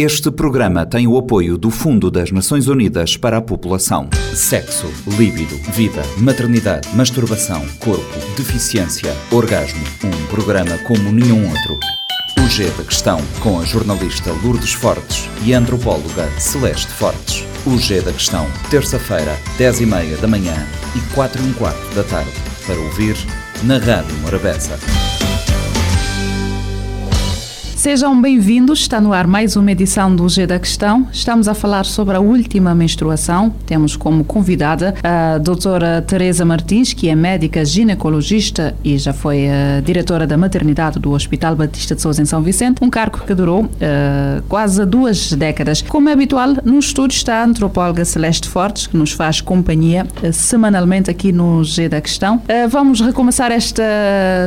Este programa tem o apoio do Fundo das Nações Unidas para a População. Sexo, líbido, vida, maternidade, masturbação, corpo, deficiência, orgasmo. Um programa como nenhum outro. O G da Questão, com a jornalista Lourdes Fortes e a antropóloga Celeste Fortes. O G da Questão, terça-feira, 10h30 da manhã e 4 h quarto da tarde. Para ouvir na Rádio Morabeza. Sejam bem-vindos, está no ar mais uma edição do G da Questão. Estamos a falar sobre a última menstruação. Temos como convidada a doutora Teresa Martins, que é médica ginecologista e já foi a diretora da maternidade do Hospital Batista de Sousa em São Vicente, um cargo que durou uh, quase duas décadas. Como é habitual, no estúdio está a antropóloga Celeste Fortes, que nos faz companhia uh, semanalmente aqui no G da Questão. Vamos recomeçar esta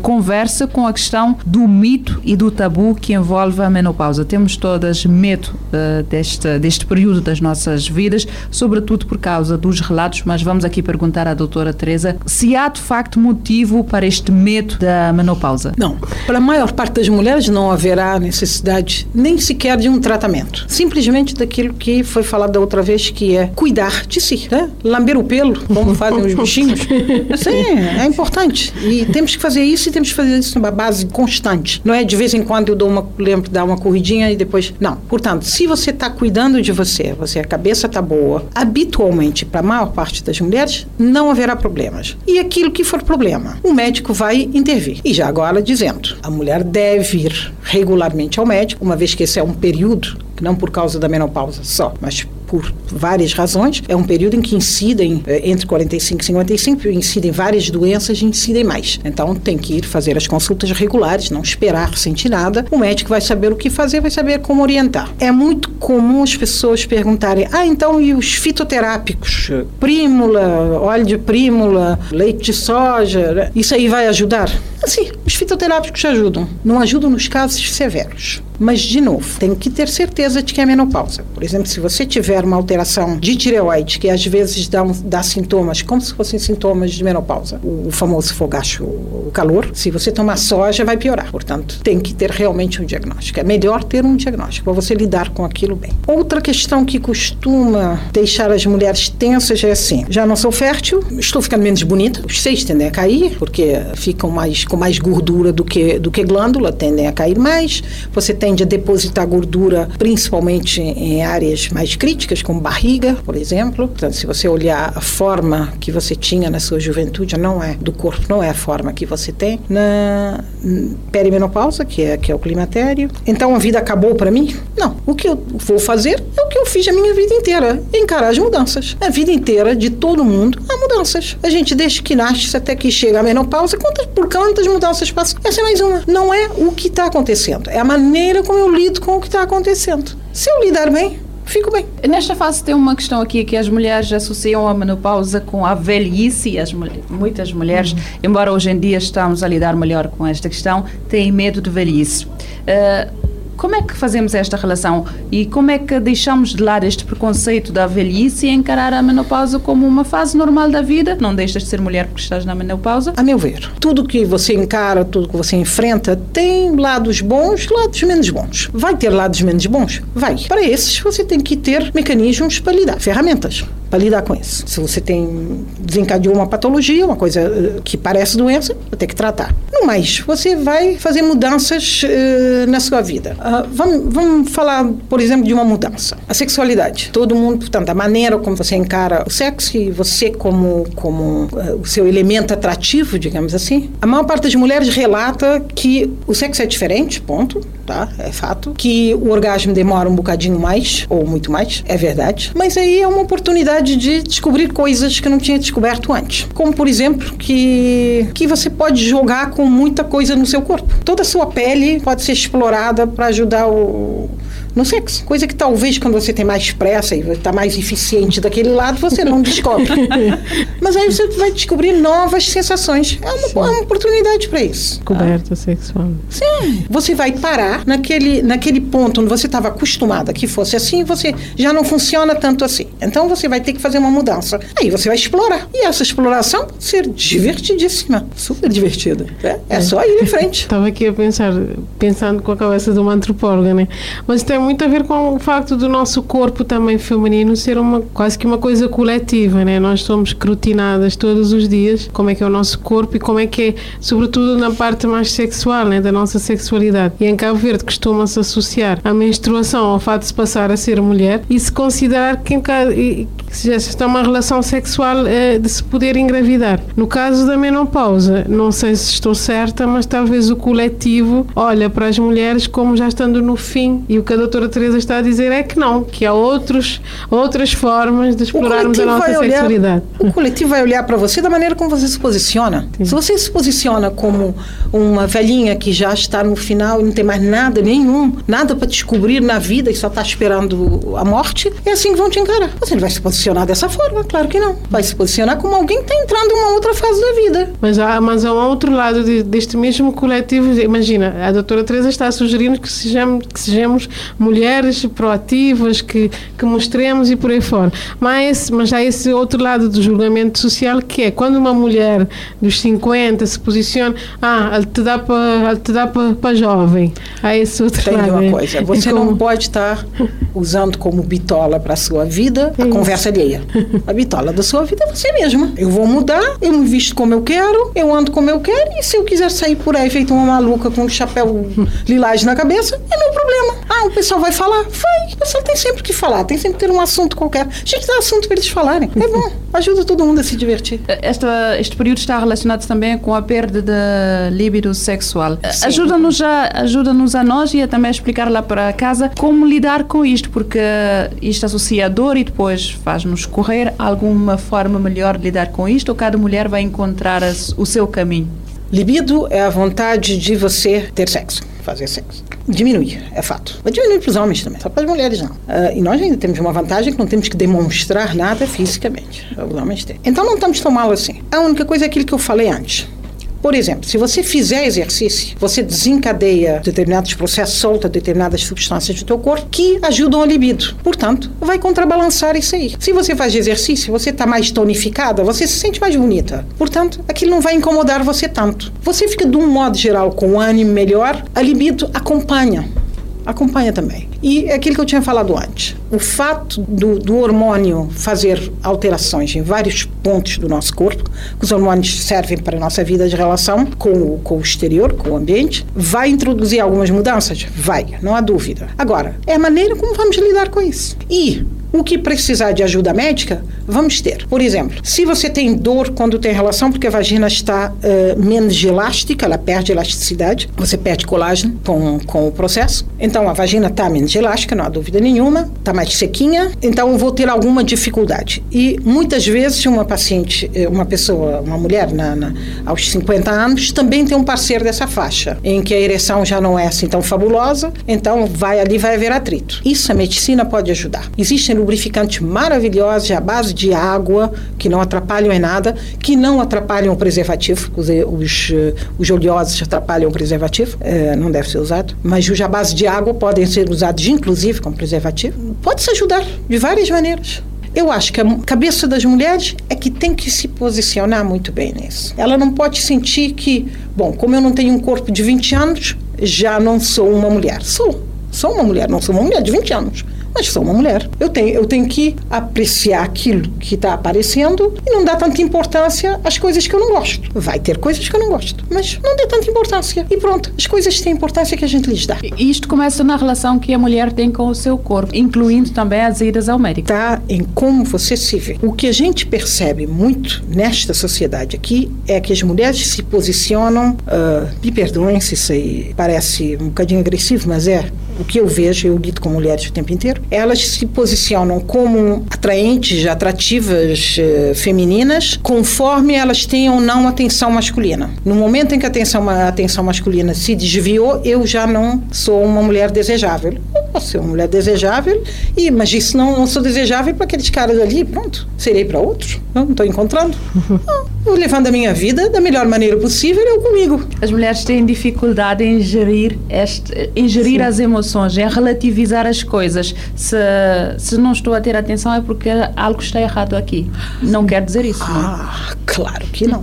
conversa com a questão do mito e do tabu que envolve a menopausa. Temos todas medo uh, deste, deste período das nossas vidas, sobretudo por causa dos relatos, mas vamos aqui perguntar à doutora Teresa se há de facto motivo para este medo da menopausa. Não. Para a maior parte das mulheres não haverá necessidade nem sequer de um tratamento. Simplesmente daquilo que foi falado da outra vez, que é cuidar de si. Né? Lamber o pelo, como fazem os bichinhos. Sim, é importante. E temos que fazer isso e temos que fazer isso numa base constante. Não é de vez em quando eu dou uma lembro, dar uma corridinha e depois. Não. Portanto, se você está cuidando de você, você a cabeça está boa, habitualmente, para a maior parte das mulheres, não haverá problemas. E aquilo que for problema, o médico vai intervir. E já agora dizendo, a mulher deve ir regularmente ao médico, uma vez que esse é um período, não por causa da menopausa só, mas por várias razões. É um período em que incidem, eh, entre 45 e 55, incidem várias doenças e incidem mais. Então tem que ir fazer as consultas regulares, não esperar sentir nada. O médico vai saber o que fazer, vai saber como orientar. É muito comum as pessoas perguntarem: ah, então e os fitoterápicos? Prímula, óleo de prímula, leite de soja, isso aí vai ajudar? Sim, os fitoterápicos ajudam. Não ajudam nos casos severos. Mas, de novo, tem que ter certeza de que é menopausa. Por exemplo, se você tiver uma alteração de tireoide, que às vezes dá, dá sintomas, como se fossem sintomas de menopausa, o, o famoso fogacho, o calor, se você tomar soja, vai piorar. Portanto, tem que ter realmente um diagnóstico. É melhor ter um diagnóstico para você lidar com aquilo bem. Outra questão que costuma deixar as mulheres tensas é assim: já não sou fértil, estou ficando menos bonita, os seios tendem a cair, porque ficam mais com mais gordura do que, do que glândula, tendem a cair mais. Você tende a depositar gordura principalmente em áreas mais críticas, como barriga, por exemplo. Portanto, se você olhar a forma que você tinha na sua juventude, não é do corpo, não é a forma que você tem na perimenopausa, que é que é o climatério. Então a vida acabou para mim? Não. O que eu vou fazer é o que eu fiz a minha vida inteira, encarar as mudanças. A vida inteira de todo mundo há mudanças. A gente desde que nasce até que chega a menopausa, por quantas mudanças passa? Essa é mais uma. Não é o que está acontecendo, é a maneira como eu lido com o que está acontecendo. Se eu lidar bem, fico bem. Nesta fase tem uma questão aqui que as mulheres associam a menopausa com a velhice as muitas mulheres, uhum. embora hoje em dia estamos a lidar melhor com esta questão, têm medo de velhice. Uh, como é que fazemos esta relação e como é que deixamos de lado este preconceito da velhice e encarar a menopausa como uma fase normal da vida? Não deixas de ser mulher porque estás na menopausa? A meu ver, tudo que você encara, tudo que você enfrenta, tem lados bons lados menos bons. Vai ter lados menos bons? Vai. Para esses, você tem que ter mecanismos para lidar, ferramentas para lidar com isso. Se você tem desencadeou uma patologia, uma coisa eh, que parece doença, vai ter que tratar. No mais, você vai fazer mudanças uh, na sua vida. Uh, vamos, vamos falar, por exemplo, de uma mudança. A sexualidade. Todo mundo, portanto, a maneira como você encara o sexo e você como, como uh, o seu elemento atrativo, digamos assim. A maior parte das mulheres relata que o sexo é diferente, ponto, tá? É fato. Que o orgasmo demora um bocadinho mais, ou muito mais, é verdade. Mas aí é uma oportunidade de descobrir coisas que não tinha descoberto antes. Como, por exemplo, que, que você pode jogar com muita coisa no seu corpo. Toda a sua pele pode ser explorada para ajudar o no sexo. Coisa que talvez quando você tem mais pressa e está mais eficiente daquele lado, você não descobre. Mas aí você vai descobrir novas sensações. É uma, é uma oportunidade para isso. Coberta ah. sexual. Sim. Você vai parar naquele, naquele ponto onde você estava acostumada que fosse assim, você já não funciona tanto assim. Então você vai ter que fazer uma mudança. Aí você vai explorar. E essa exploração ser divertidíssima. Super divertida. É, é, é. só ir em frente. Estava aqui a pensar, pensando com a cabeça de uma antropóloga, né? Mas tem muito a ver com o facto do nosso corpo também feminino ser uma quase que uma coisa coletiva, né? Nós somos escrutinadas todos os dias como é que é o nosso corpo e como é que é, sobretudo na parte mais sexual, né, da nossa sexualidade. E em Cabo Verde costuma-se associar a menstruação ao fato de se passar a ser mulher e se considerar que, está uma relação sexual eh, de se poder engravidar. No caso da menopausa, não sei se estou certa, mas talvez o coletivo olha para as mulheres como já estando no fim e o que a doutora Teresa está a dizer é que não, que há outros, outras formas de explorarmos a nossa sexualidade. o coletivo vai olhar para você da maneira como você se posiciona. Sim. Se você se posiciona como uma velhinha que já está no final e não tem mais nada nenhum, nada para descobrir na vida e só está esperando a morte, é assim que vão te encarar. Você não vai se posicionar dessa forma, claro que não. Vai se posicionar como alguém que está entrando em uma outra fase da vida. Mas há, mas há um outro lado de, deste mesmo coletivo. Imagina, a doutora Teresa está sugerindo que sejamos, que sejamos mulheres proativas, que, que mostremos e por aí fora. Mas, mas há esse outro lado do julgamento social que é quando uma mulher dos 50 se posiciona, ah, ele te dá para jovem. Há esse outro Tem lado. uma coisa, você como... não pode estar usando como bitola para a sua vida a conversa alheia. A bitola da sua vida é você mesma. Eu vou mudar, eu me visto como eu quero, eu ando como eu quero, e se eu quiser sair por aí feito uma maluca com um chapéu lilás na cabeça, é meu problema. Ah, o pessoal vai falar? Vai. O pessoal tem sempre que falar, tem sempre que ter um assunto qualquer. Gente, dá assunto para eles falarem. É bom, ajuda todo mundo a se divertir. Esta, este período está relacionado também com a perda da libido sexual. Ajuda-nos a, ajuda a nós e a também explicar lá para casa como lidar com isto, porque isto associa a dor e depois faz-nos correr alguma forma melhor de lidar com isto ou cada mulher vai encontrar o seu caminho? Libido é a vontade de você ter sexo, fazer sexo. Diminui, é fato. Vai diminuir para os homens também, só para as mulheres não. Uh, e nós ainda temos uma vantagem que não temos que demonstrar nada fisicamente. Os homens têm. Então não estamos tão mal assim. A única coisa é aquilo que eu falei antes. Por exemplo, se você fizer exercício, você desencadeia determinados processos, solta determinadas substâncias do teu corpo que ajudam a libido. Portanto, vai contrabalançar isso aí. Se você faz exercício, você está mais tonificada, você se sente mais bonita. Portanto, aquilo não vai incomodar você tanto. Você fica, de um modo geral, com um ânimo melhor, a libido acompanha acompanha também. E é aquilo que eu tinha falado antes. O fato do, do, hormônio fazer alterações em vários pontos do nosso corpo, que os hormônios servem para a nossa vida de relação com o, com o exterior, com o ambiente, vai introduzir algumas mudanças? Vai, não há dúvida. Agora, é a maneira como vamos lidar com isso. E o que precisar de ajuda médica, vamos ter. Por exemplo, se você tem dor quando tem relação, porque a vagina está uh, menos elástica, ela perde elasticidade, você perde colágeno com, com o processo. Então a vagina está menos elástica, não há dúvida nenhuma, está mais sequinha, então eu vou ter alguma dificuldade. E muitas vezes uma paciente, uma pessoa, uma mulher na, na, aos 50 anos também tem um parceiro dessa faixa, em que a ereção já não é assim tão fabulosa, então vai ali vai haver atrito. Isso a medicina pode ajudar. Existem lubrificantes maravilhosos à base de água, que não atrapalham em nada, que não atrapalham o preservativo. Os, os, os oleosos atrapalham o preservativo, é, não deve ser usado. Mas os à base de água podem ser usados, inclusive, como preservativo. Pode se ajudar de várias maneiras. Eu acho que a cabeça das mulheres é que tem que se posicionar muito bem nisso. Ela não pode sentir que, bom, como eu não tenho um corpo de 20 anos, já não sou uma mulher. Sou. Sou uma mulher, não sou uma mulher de 20 anos mas sou uma mulher. Eu tenho, eu tenho que apreciar aquilo que está aparecendo e não dar tanta importância às coisas que eu não gosto. Vai ter coisas que eu não gosto, mas não dê tanta importância. E pronto, as coisas têm importância que a gente lhes dá. E isto começa na relação que a mulher tem com o seu corpo, incluindo também as idas ao médico. Está em como você se vê. O que a gente percebe muito nesta sociedade aqui é que as mulheres se posicionam, uh, me perdoem se isso aí parece um bocadinho agressivo, mas é o que eu vejo, eu lido com mulheres o tempo inteiro, elas se posicionam como atraentes, atrativas eh, femininas, conforme elas tenham ou não atenção masculina. No momento em que a atenção, a atenção masculina se desviou, eu já não sou uma mulher desejável. Posso ser uma mulher desejável, e, mas isso não, não sou desejável para aqueles caras ali, pronto, serei para outros. Não estou encontrando. Não, vou levando a minha vida da melhor maneira possível, eu comigo. As mulheres têm dificuldade em gerir, este, em gerir as emoções, em relativizar as coisas. Se, se não estou a ter atenção é porque algo está errado aqui. Não quer dizer isso, não? Ah, claro que não.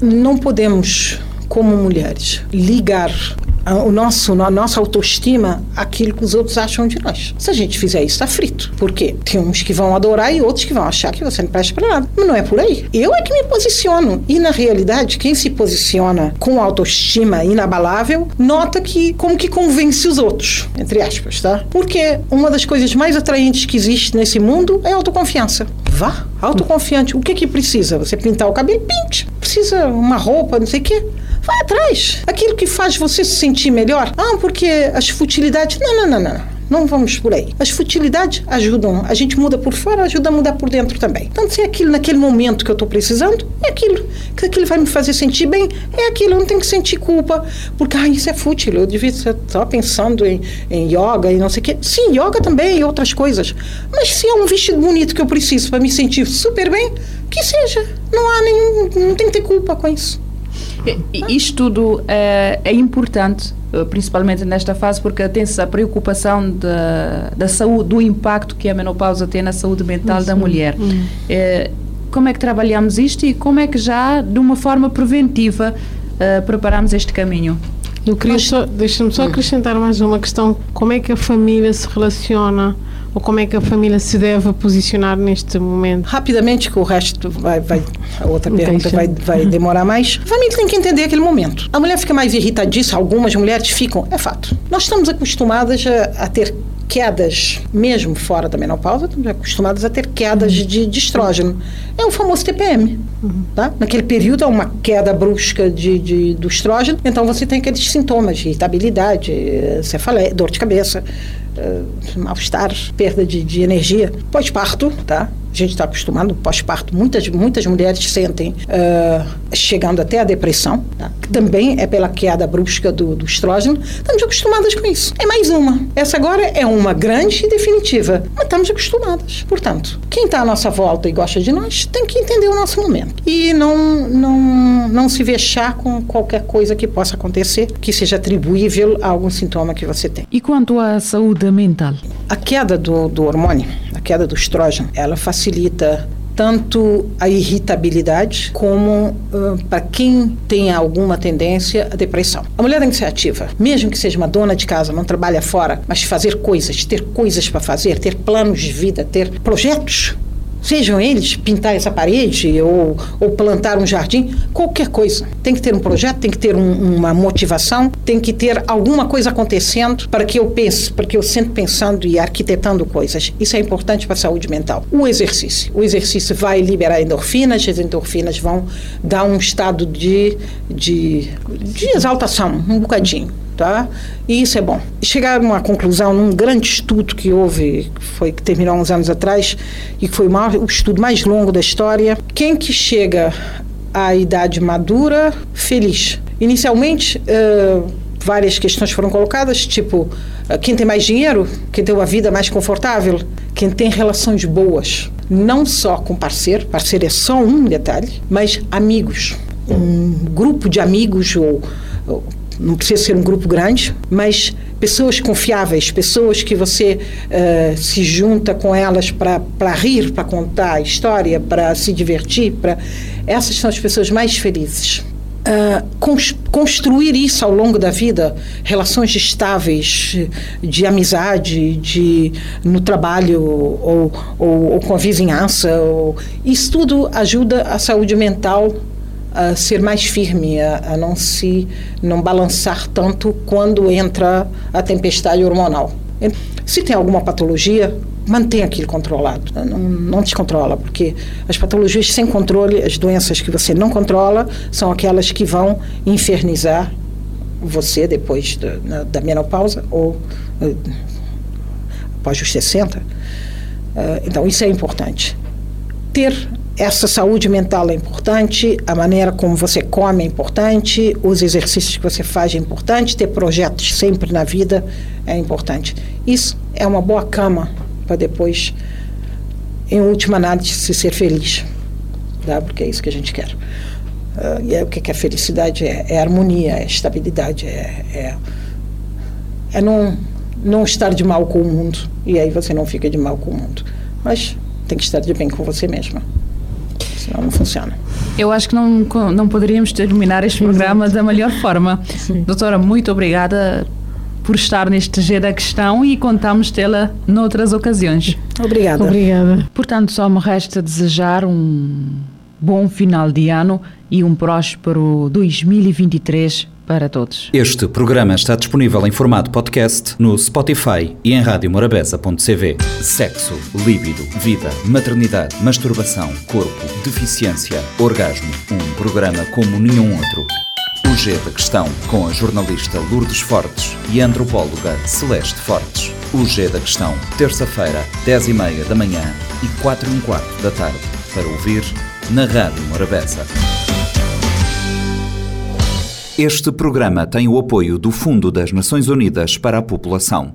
não podemos, como mulheres, ligar o nosso, a nossa autoestima aquilo que os outros acham de nós. Se a gente fizer isso, está frito. Por quê? Tem uns que vão adorar e outros que vão achar que você não presta para nada. Mas não é por aí. Eu é que me posiciono. E na realidade, quem se posiciona com autoestima inabalável, nota que como que convence os outros, entre aspas, tá? Porque uma das coisas mais atraentes que existe nesse mundo é autoconfiança. Vá, autoconfiante. O que que precisa? Você pintar o cabelo? Pinte. Precisa uma roupa, não sei o quê. Vai atrás. Aquilo que faz você se sentir melhor. Ah, porque as futilidades. Não, não, não, não. Não vamos por aí. As futilidades ajudam. A gente muda por fora, ajuda a mudar por dentro também. Então, se é aquilo naquele momento que eu estou precisando, é aquilo. Que aquilo vai me fazer sentir bem, é aquilo. Eu não tenho que sentir culpa. Porque, ah, isso é fútil. Eu devia estar pensando em, em yoga e não sei o quê. Sim, yoga também e outras coisas. Mas se é um vestido bonito que eu preciso para me sentir super bem, que seja. Não há nenhum. Não tem que ter culpa com isso. Isto tudo é, é, importante, eh, principalmente nesta fase, porque tem-se a preocupação da, da saúde, do impacto que a menopausa tem na saúde mental Isso. da mulher. Hum. É, como é que trabalhamos isto e como é que já, de uma forma preventiva, uh, preparamos este caminho? Eu queria só, deixa-me só hum. acrescentar mais uma questão, como é que a família se relaciona ou como é que a família se deve posicionar neste momento? Rapidamente, que o resto vai, vai a outra pergunta vai, vai demorar mais. A família tem que entender aquele momento. A mulher fica mais irritadiça, algumas mulheres ficam, é fato. Nós estamos acostumadas a, a ter quedas, mesmo fora da menopausa, estamos acostumadas a ter quedas uhum. de, de, estrógeno. É o famoso TPM. Uhum. Tá? Naquele período há uma queda brusca de, de, do estrógeno, então você tem aqueles sintomas de irritabilidade, cefaleia, dor de cabeça, uh, mal-estar, perda de, de energia, pós-parto, tá? A gente está acostumado, pós-parto, muitas, muitas mulheres sentem uh, chegando até a depressão, tá? que também é pela queda brusca do, do estrógeno. Estamos acostumadas com isso. É mais uma. Essa agora é uma grande e definitiva, mas estamos acostumadas. Portanto, quem está à nossa volta e gosta de nós tem que entender o nosso momento e não, não, não se vexar com qualquer coisa que possa acontecer que seja atribuível a algum sintoma que você tem. E quanto à saúde mental? A queda do, do hormônio, a queda do estrógeno, ela facilita tanto a irritabilidade como uh, para quem tem alguma tendência à depressão. A mulher tem que ser ativa, mesmo que seja uma dona de casa, não trabalha fora, mas fazer coisas, ter coisas para fazer, ter planos de vida, ter projetos Sejam eles pintar essa parede ou, ou plantar um jardim, qualquer coisa. Tem que ter um projeto, tem que ter um, uma motivação, tem que ter alguma coisa acontecendo para que eu pense, para que eu sempre pensando e arquitetando coisas. Isso é importante para a saúde mental. O exercício. O exercício vai liberar endorfinas, as endorfinas vão dar um estado de, de, de exaltação, um bocadinho tá? E isso é bom. Chegaram a uma conclusão num grande estudo que houve, que foi que terminou há uns anos atrás e que foi o, maior, o estudo mais longo da história. Quem que chega à idade madura feliz? Inicialmente, uh, várias questões foram colocadas, tipo uh, quem tem mais dinheiro, quem tem uma vida mais confortável, quem tem relações boas, não só com parceiro, parceiro é só um detalhe, mas amigos, um grupo de amigos ou, ou não precisa ser um grupo grande, mas pessoas confiáveis, pessoas que você uh, se junta com elas para rir, para contar história, para se divertir, para essas são as pessoas mais felizes. Uh, construir isso ao longo da vida, relações estáveis de amizade, de no trabalho ou, ou, ou com a vizinhança, ou, isso tudo ajuda a saúde mental a ser mais firme, a, a, não se não balançar tanto quando entra a tempestade hormonal. Se tem alguma patologia, mantenha aquilo controlado, não, não descontrola, porque as patologias sem controle, as doenças que você não controla, são aquelas que vão infernizar você depois da, da menopausa ou uh, após os 60. Uh, então, isso é importante. Ter essa saúde mental é importante, a maneira como você come é importante, os exercícios que você faz é importante, ter projetos sempre na vida é importante. Isso é uma boa cama para depois, em última análise, se ser feliz, tá? porque é isso que a gente quer. Uh, e é o que é felicidade? É, é harmonia, é estabilidade, é, é, é não, não estar de mal com o mundo. E aí você não fica de mal com o mundo. Mas tem que estar de bem com você mesma. Senão não funciona. Eu acho que não, não poderíamos terminar este programa da melhor forma. Doutora, muito obrigada por estar neste G da questão e contamos tê-la noutras ocasiões. Obrigada. Obrigada. Portanto, só me resta desejar um bom final de ano e um próspero 2023 para todos. Este programa está disponível em formato podcast no Spotify e em radiomorabeza.cv. Sexo, líbido, vida, maternidade, masturbação, corpo, deficiência, orgasmo. Um programa como nenhum outro. O G da Questão, com a jornalista Lourdes Fortes e a antropóloga Celeste Fortes. O G da Questão, terça-feira, 10 e meia da manhã e 4 e um quarto da tarde. Para ouvir na Rádio Morabeza. Este programa tem o apoio do Fundo das Nações Unidas para a População.